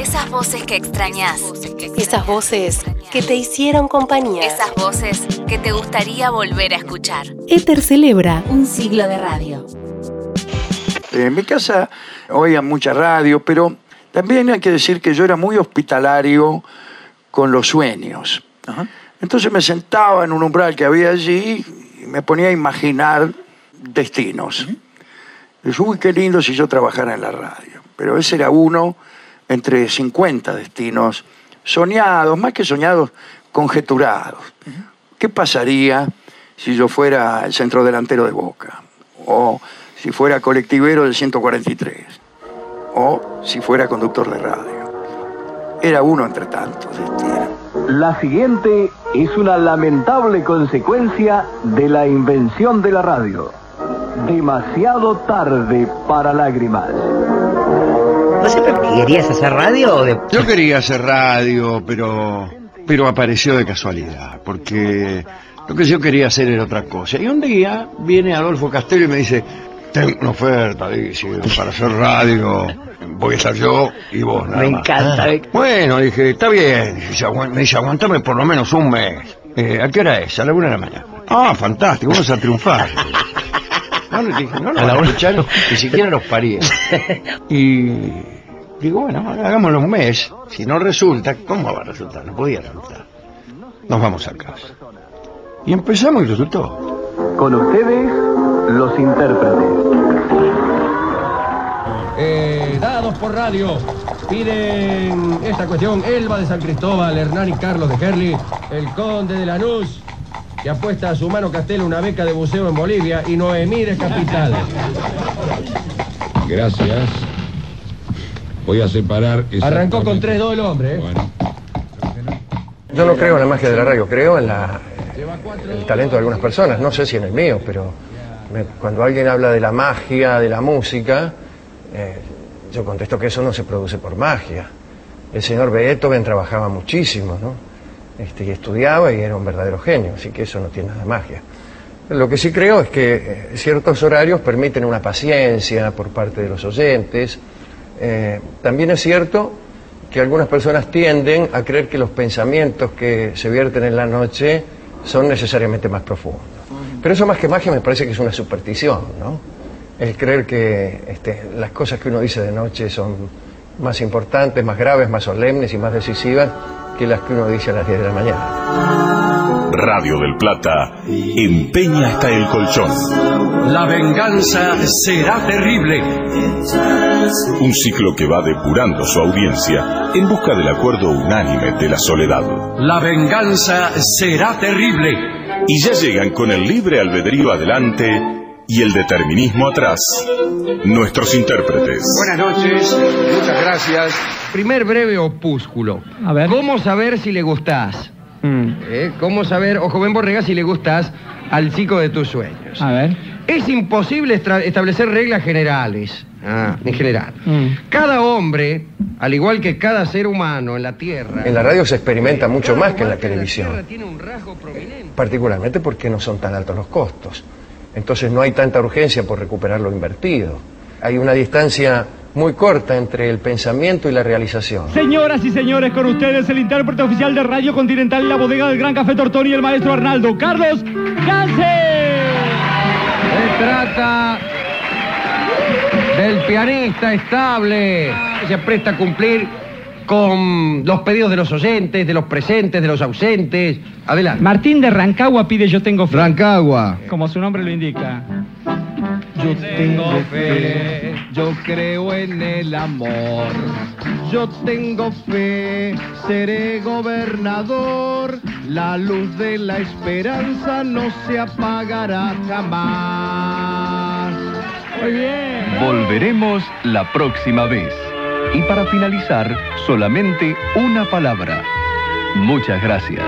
Esas voces que extrañas. Esas voces que te hicieron compañía. Esas voces que te gustaría volver a escuchar. Éter celebra Un siglo de radio. En mi casa oía mucha radio, pero también hay que decir que yo era muy hospitalario con los sueños. Entonces me sentaba en un umbral que había allí y me ponía a imaginar destinos. Y dije, uy, qué lindo si yo trabajara en la radio. Pero ese era uno entre 50 destinos soñados, más que soñados, conjeturados. ¿Qué pasaría si yo fuera el centro delantero de Boca? O si fuera colectivero del 143? O si fuera conductor de radio. Era uno entre tantos destinos. La siguiente es una lamentable consecuencia de la invención de la radio. Demasiado tarde para lágrimas. ¿Vos siempre querías hacer radio o de... Yo quería hacer radio, pero pero apareció de casualidad, porque lo que yo quería hacer era otra cosa. Y un día viene Adolfo Castello y me dice, tengo una oferta, dice, para hacer radio, voy a estar yo y vos, nada Me más". encanta. eh. Bueno, dije, está bien. Dice, "Aguan- Me dice, aguantame por lo menos un mes. Eh, ¿A qué hora es? A la una de la mañana. Ah, fantástico, vamos a triunfar. No, le dije, no lo van a escuchar ni siquiera los parientes. Y digo, bueno, hagámoslo un mes. Si no resulta, ¿cómo va a resultar? No podía resultar. Nos vamos a casa. Y empezamos y resultó. Con ustedes, los intérpretes. Eh, dados por radio. Piden esta cuestión Elba de San Cristóbal, Hernán y Carlos de Gerli, el conde de Lanús, que apuesta a su mano Castelo una beca de buceo en Bolivia y Noemí de Capital. Gracias. Voy a separar. Arrancó con exactamente- 3-2 el hombre. ¿eh? Bueno, Yo no creo en la magia de la radio, creo en la, el talento de algunas personas, no sé si en el mío, pero me- cuando alguien habla de la magia de la música, eh, yo contesto que eso no se produce por magia. El señor Beethoven trabajaba muchísimo, ¿no? Este, y estudiaba y era un verdadero genio, así que eso no tiene nada de magia. Lo que sí creo es que eh, ciertos horarios permiten una paciencia por parte de los oyentes. Eh, también es cierto que algunas personas tienden a creer que los pensamientos que se vierten en la noche son necesariamente más profundos. Pero eso más que magia me parece que es una superstición, ¿no? El creer que este, las cosas que uno dice de noche son más importantes, más graves, más solemnes y más decisivas que las que uno dice a las 10 de la mañana. Radio del Plata empeña hasta el colchón. La venganza será terrible. Un ciclo que va depurando su audiencia en busca del acuerdo unánime de la soledad. La venganza será terrible. Y ya llegan con el libre albedrío adelante y el determinismo atrás. Nuestros intérpretes. Buenas noches, muchas gracias. Primer breve opúsculo. A ver. ¿Cómo saber si le gustás? Mm, ¿Eh? ¿Cómo saber, o joven Borrega, si le gustás al chico de tus sueños? A ver. Es imposible establecer reglas generales, ah, en general. Mm. Cada hombre, al igual que cada ser humano en la Tierra... En la radio se experimenta mucho más que en la televisión. Tierra tiene un rasgo prominente. particularmente porque no son tan altos los costos. Entonces no hay tanta urgencia por recuperar lo invertido. Hay una distancia muy corta entre el pensamiento y la realización. Señoras y señores, con ustedes el intérprete oficial de Radio Continental, la bodega del Gran Café Tortoni y el maestro Arnaldo, Carlos Ganse. Se trata del pianista estable que se presta a cumplir con los pedidos de los oyentes, de los presentes, de los ausentes. Adelante. Martín de Rancagua pide Yo tengo fe. Rancagua. Como su nombre lo indica. Yo Tengo fe, yo creo en el amor. Yo tengo fe, seré gobernador. La luz de la esperanza no se apagará jamás. Muy bien. Volveremos la próxima vez. Y para finalizar, solamente una palabra. Muchas gracias.